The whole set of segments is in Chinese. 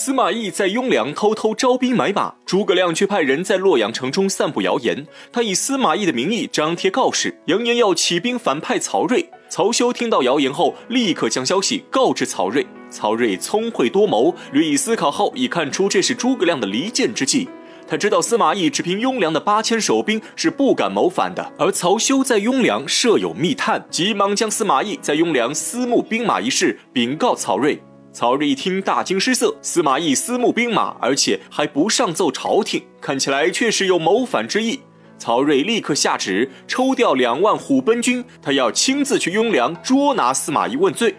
司马懿在雍凉偷偷招兵买马，诸葛亮却派人在洛阳城中散布谣言。他以司马懿的名义张贴告示，扬言要起兵反派曹睿。曹休听到谣言后，立刻将消息告知曹睿。曹睿聪慧多谋，略一思考后，已看出这是诸葛亮的离间之计。他知道司马懿只凭雍凉的八千守兵是不敢谋反的，而曹休在雍凉设有密探，急忙将司马懿在雍凉私募兵马一事禀告曹睿。曹睿一听，大惊失色。司马懿私募兵马，而且还不上奏朝廷，看起来确实有谋反之意。曹睿立刻下旨抽调两万虎贲军，他要亲自去雍凉捉拿司马懿问罪。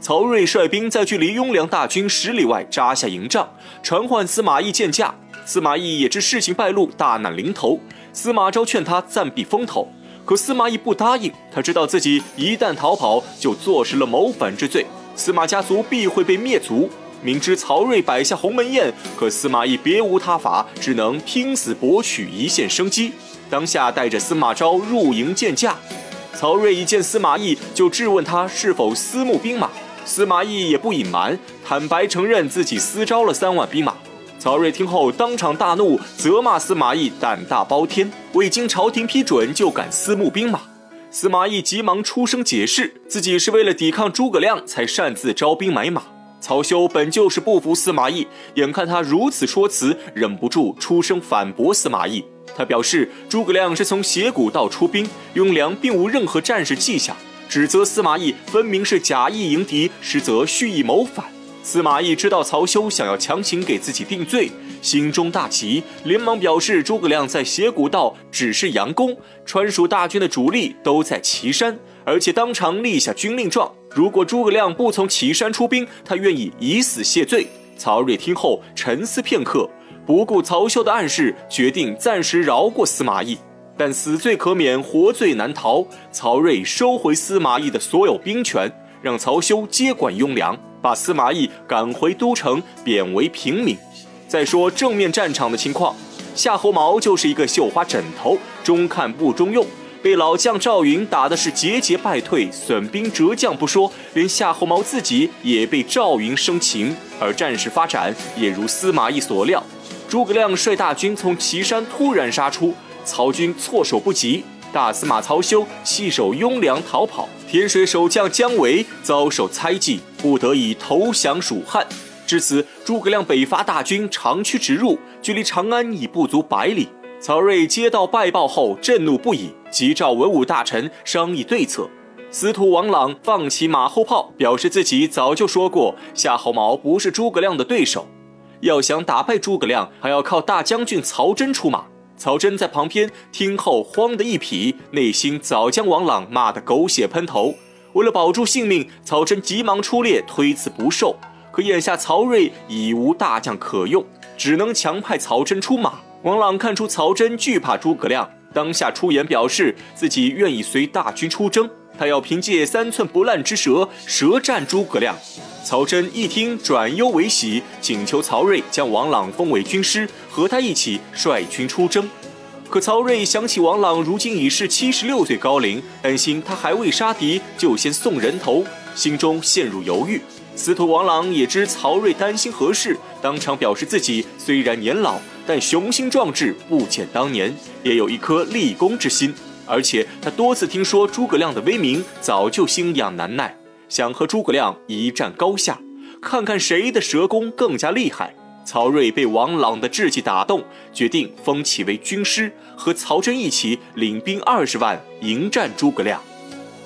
曹睿率兵在距离雍凉大军十里外扎下营帐，传唤司马懿见驾。司马懿也知事情败露，大难临头。司马昭劝他暂避风头，可司马懿不答应。他知道自己一旦逃跑，就坐实了谋反之罪。司马家族必会被灭族。明知曹睿摆下鸿门宴，可司马懿别无他法，只能拼死博取一线生机。当下带着司马昭入营见驾。曹睿一见司马懿，就质问他是否私募兵马。司马懿也不隐瞒，坦白承认自己私招了三万兵马。曹睿听后当场大怒，责骂司马懿胆大包天，未经朝廷批准就敢私募兵马。司马懿急忙出声解释，自己是为了抵抗诸葛亮才擅自招兵买马。曹休本就是不服司马懿，眼看他如此说辞，忍不住出声反驳司马懿。他表示，诸葛亮是从斜谷道出兵，雍良并无任何战事迹象，指责司马懿分明是假意迎敌，实则蓄意谋反。司马懿知道曹休想要强行给自己定罪，心中大急，连忙表示诸葛亮在斜谷道只是佯攻，川蜀大军的主力都在岐山，而且当场立下军令状，如果诸葛亮不从岐山出兵，他愿意以死谢罪。曹睿听后沉思片刻，不顾曹休的暗示，决定暂时饶过司马懿，但死罪可免，活罪难逃。曹睿收回司马懿的所有兵权，让曹休接管雍凉。把司马懿赶回都城，贬为平民。再说正面战场的情况，夏侯茂就是一个绣花枕头，中看不中用，被老将赵云打的是节节败退，损兵折将不说，连夏侯茂自己也被赵云生擒。而战事发展也如司马懿所料，诸葛亮率大军从岐山突然杀出，曹军措手不及。大司马曹休弃守雍凉逃跑，天水守将姜维遭受猜忌，不得已投降蜀汉。至此，诸葛亮北伐大军长驱直入，距离长安已不足百里。曹睿接到败报后，震怒不已，急召文武大臣商议对策。司徒王朗放起马后炮，表示自己早就说过，夏侯茂不是诸葛亮的对手，要想打败诸葛亮，还要靠大将军曹真出马。曹真在旁边听后慌得一匹，内心早将王朗骂得狗血喷头。为了保住性命，曹真急忙出列推辞不受。可眼下曹睿已无大将可用，只能强派曹真出马。王朗看出曹真惧怕诸葛亮，当下出言表示自己愿意随大军出征，他要凭借三寸不烂之舌舌战诸葛亮。曹真一听，转忧为喜，请求曹睿将王朗封为军师，和他一起率军出征。可曹睿想起王朗如今已是七十六岁高龄，担心他还未杀敌就先送人头，心中陷入犹豫。司徒王朗也知曹睿担心何事，当场表示自己虽然年老，但雄心壮志不减当年，也有一颗立功之心。而且他多次听说诸葛亮的威名，早就心痒难耐。想和诸葛亮一战高下，看看谁的蛇功更加厉害。曹睿被王朗的志气打动，决定封其为军师，和曹真一起领兵二十万迎战诸葛亮。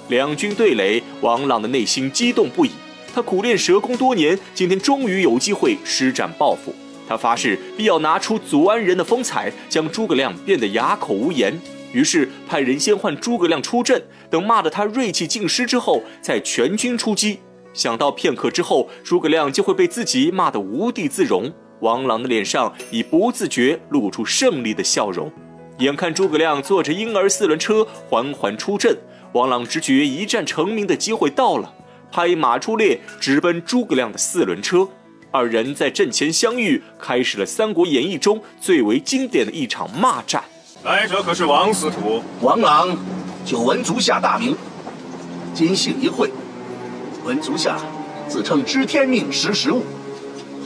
两军对垒，王朗的内心激动不已。他苦练蛇功多年，今天终于有机会施展抱负。他发誓必要拿出祖安人的风采，将诸葛亮变得哑口无言。于是派人先唤诸葛亮出阵，等骂得他锐气尽失之后，再全军出击。想到片刻之后，诸葛亮就会被自己骂得无地自容，王朗的脸上已不自觉露出胜利的笑容。眼看诸葛亮坐着婴儿四轮车缓缓出阵，王朗直觉一战成名的机会到了，拍马出列，直奔诸葛亮的四轮车。二人在阵前相遇，开始了《三国演义》中最为经典的一场骂战。来者可是王司徒？王朗，久闻足下大名，今幸一会。闻足下自称知天命识时务，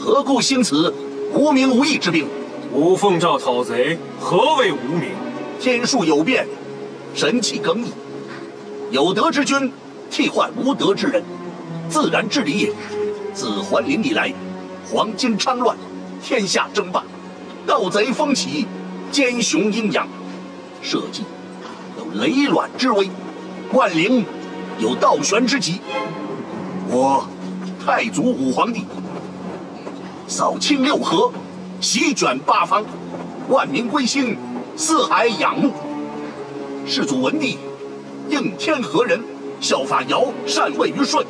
何故兴此无名无义之兵？吾奉诏讨贼，何谓无名？天数有变，神气更易，有德之君替换无德之人，自然之理也。自桓灵以来，黄金昌乱，天下争霸，盗贼风起，奸雄阴阳，社稷有雷卵之危，万灵有倒悬之急。我太祖武皇帝扫清六合，席卷八方，万民归心，四海仰慕。世祖文帝应天何人，效法尧，禅位于舜，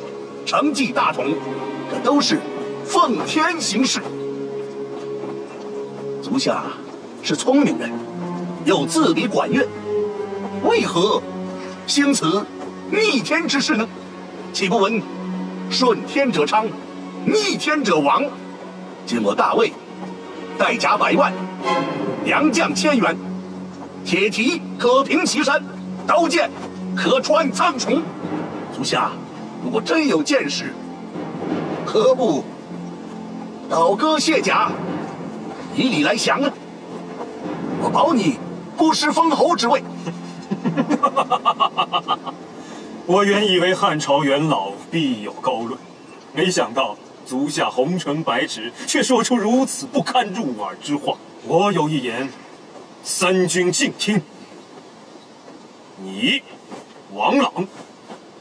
承继大统。这都是奉天行事。足下是聪明人，又自比管乐，为何兴此逆天之事呢？岂不闻顺天者昌，逆天者亡？今我大魏，带甲百万，良将千员，铁蹄可平岐山，刀剑可穿苍穹。足下如果真有见识，何不倒戈卸甲，以礼来降呢？我保你不失封侯之位。我原以为汉朝元老必有高论，没想到足下红尘白纸，却说出如此不堪入耳之话。我有一言，三军静听。你，王朗，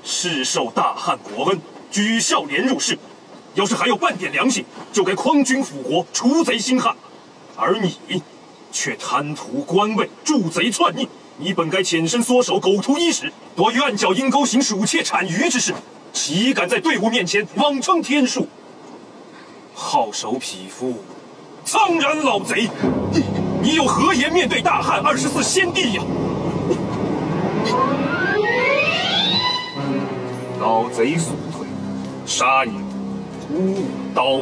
世受大汉国恩，举孝廉入仕。要是还有半点良心，就该匡君辅国，除贼兴汉。而你，却贪图官位，助贼篡逆。你本该潜身缩手，苟图衣食，躲于暗角阴沟，行鼠窃产鱼之事。岂敢在队伍面前妄称天数？好手匹夫，苍然老贼！你你有何颜面对大汉二十四先帝呀？老贼速退，杀你！舞刀，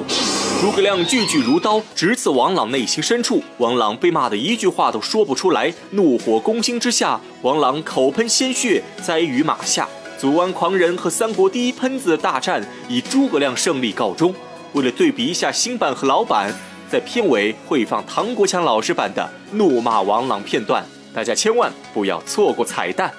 诸葛亮句句如刀，直刺王朗内心深处。王朗被骂得一句话都说不出来，怒火攻心之下，王朗口喷鲜血，栽于马下。祖安狂人和三国第一喷子的大战以诸葛亮胜利告终。为了对比一下新版和老版，在片尾会放唐国强老师版的怒骂王朗片段，大家千万不要错过彩蛋。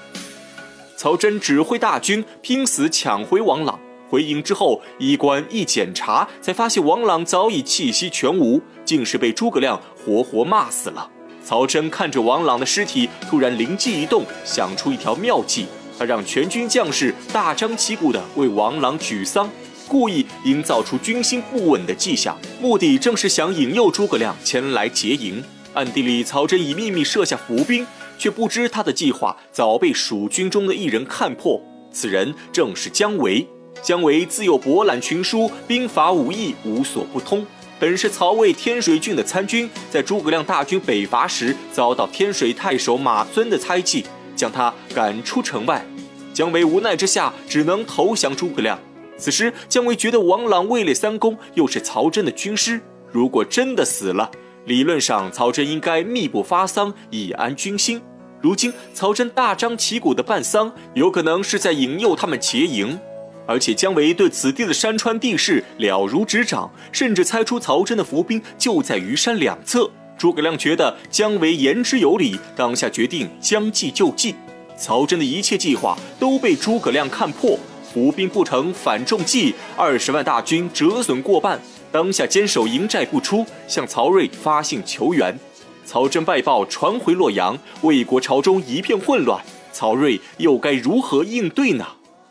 曹真指挥大军拼死抢回王朗。回营之后，医官一检查，才发现王朗早已气息全无，竟是被诸葛亮活活骂死了。曹真看着王朗的尸体，突然灵机一动，想出一条妙计。他让全军将士大张旗鼓地为王朗举丧，故意营造出军心不稳的迹象，目的正是想引诱诸葛亮前来劫营。暗地里，曹真已秘密设下伏兵，却不知他的计划早被蜀军中的一人看破。此人正是姜维。姜维自幼博览群书，兵法武艺无所不通，本是曹魏天水郡的参军，在诸葛亮大军北伐时遭到天水太守马尊的猜忌，将他赶出城外。姜维无奈之下，只能投降诸葛亮。此时，姜维觉得王朗位列三公，又是曹真的军师，如果真的死了，理论上曹真应该密不发丧，以安军心。如今曹真大张旗鼓的办丧，有可能是在引诱他们劫营。而且姜维对此地的山川地势了如指掌，甚至猜出曹真的伏兵就在虞山两侧。诸葛亮觉得姜维言之有理，当下决定将计就计。曹真的一切计划都被诸葛亮看破，伏兵不成反中计，二十万大军折损过半。当下坚守营寨不出，向曹睿发信求援。曹真败报传回洛阳，魏国朝中一片混乱，曹睿又该如何应对呢？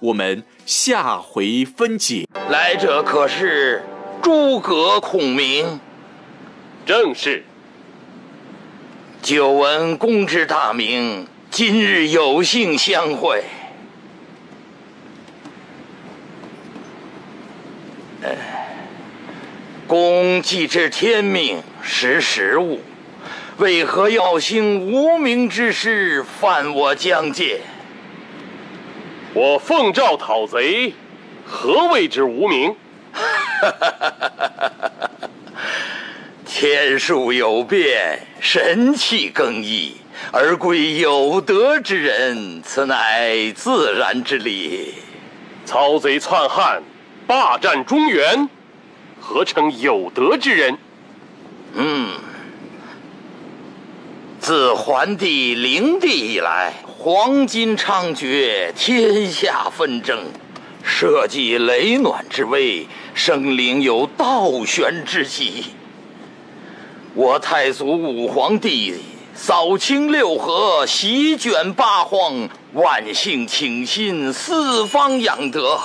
我们。下回分解。来者可是诸葛孔明？正是。久闻公之大名，今日有幸相会。公既知天命，识时务，为何要兴无名之师，犯我疆界？我奉诏讨贼，何谓之无名？天数有变，神气更易，而归有德之人，此乃自然之理。曹贼篡汉，霸占中原，何称有德之人？嗯，自桓帝灵帝以来，黄金猖獗，天下纷争，社稷累卵之危，生灵有倒悬之机。我太祖武皇帝扫清六合，席卷八荒，万姓倾心，四方养德。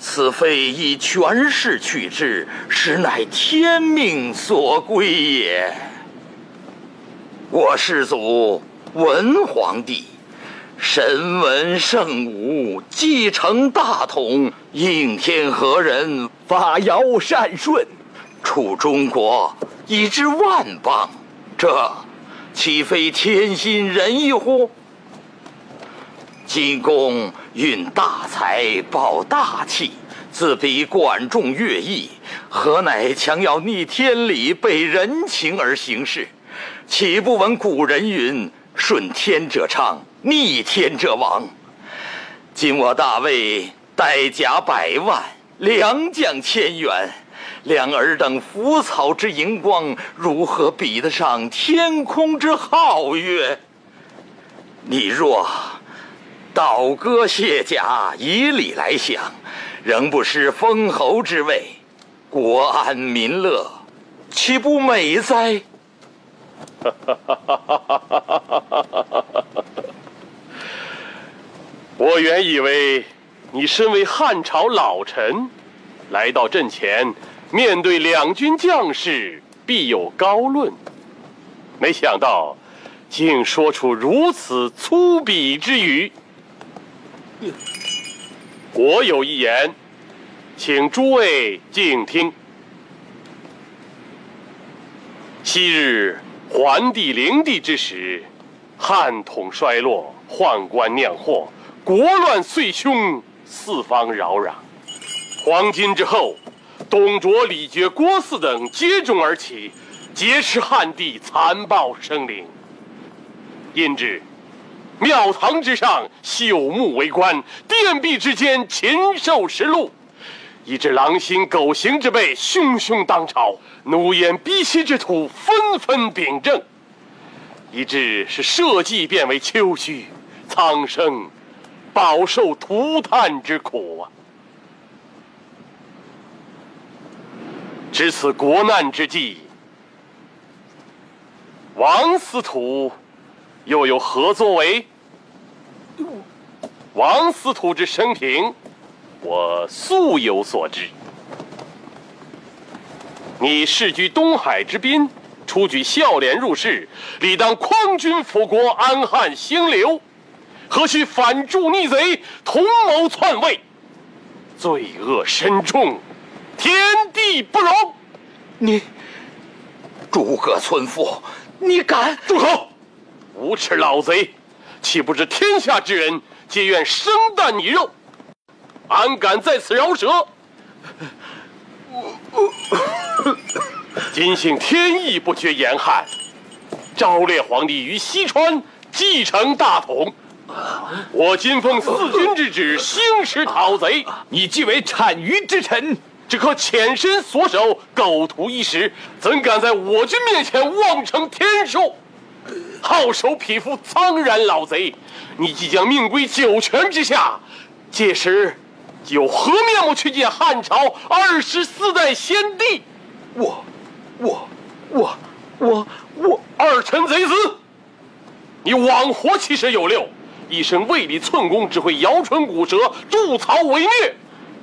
此非以权势取之，实乃天命所归也。我世祖文皇帝，神文圣武，继承大统，应天和人，法尧善顺，处中国以知万邦，这岂非天心仁义乎？今公运大财，抱大气，自比管仲、乐毅，何乃强要逆天理、背人情而行事？岂不闻古人云：“顺天者昌，逆天者亡。”今我大魏带甲百万，良将千员，两尔等腐草之荧光，如何比得上天空之皓月？你若倒戈卸甲，以礼来降，仍不失封侯之位，国安民乐，岂不美哉？我原以为你身为汉朝老臣，来到阵前，面对两军将士必有高论，没想到竟说出如此粗鄙之语。我有一言，请诸位静听。昔日桓帝灵帝之时，汉统衰落，宦官酿祸，国乱岁凶，四方扰攘。黄巾之后，董卓、李傕、郭汜等接踵而起，劫持汉帝，残暴生灵。因之，庙堂之上朽木为官，殿壁之间禽兽食禄，以致狼心狗行之辈汹汹当朝，奴颜婢膝之徒纷纷秉政，以致是社稷变为丘墟，苍生饱受涂炭之苦啊！至此国难之际，王司徒又有何作为？王司徒之生平，我素有所知。你世居东海之滨，出举孝廉入仕，理当匡君辅国，安汉兴刘，何须反助逆贼，同谋篡位？罪恶深重，天地不容。你，诸葛村夫，你敢？住口！无耻老贼，岂不知天下之人皆愿生啖你肉？安敢在此饶舌？今幸天意不绝严汉，昭烈皇帝于西川继承大统。我今奉四军之旨，兴师讨贼。你既为产于之臣，只可潜身所守，苟图一时，怎敢在我军面前妄称天数？好手匹夫，苍然老贼！你即将命归九泉之下，届时有何面目去见汉朝二十四代先帝？我，我，我，我，我二臣贼子！你枉活七十有六，一身未立寸功，只会摇唇鼓舌，助曹为虐，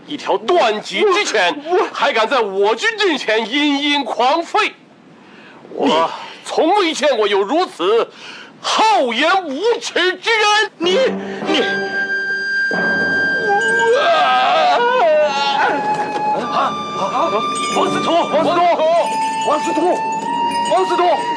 一条断脊之犬，还敢在我军阵前殷殷狂吠！我从未见过有如此厚颜无耻之人！王司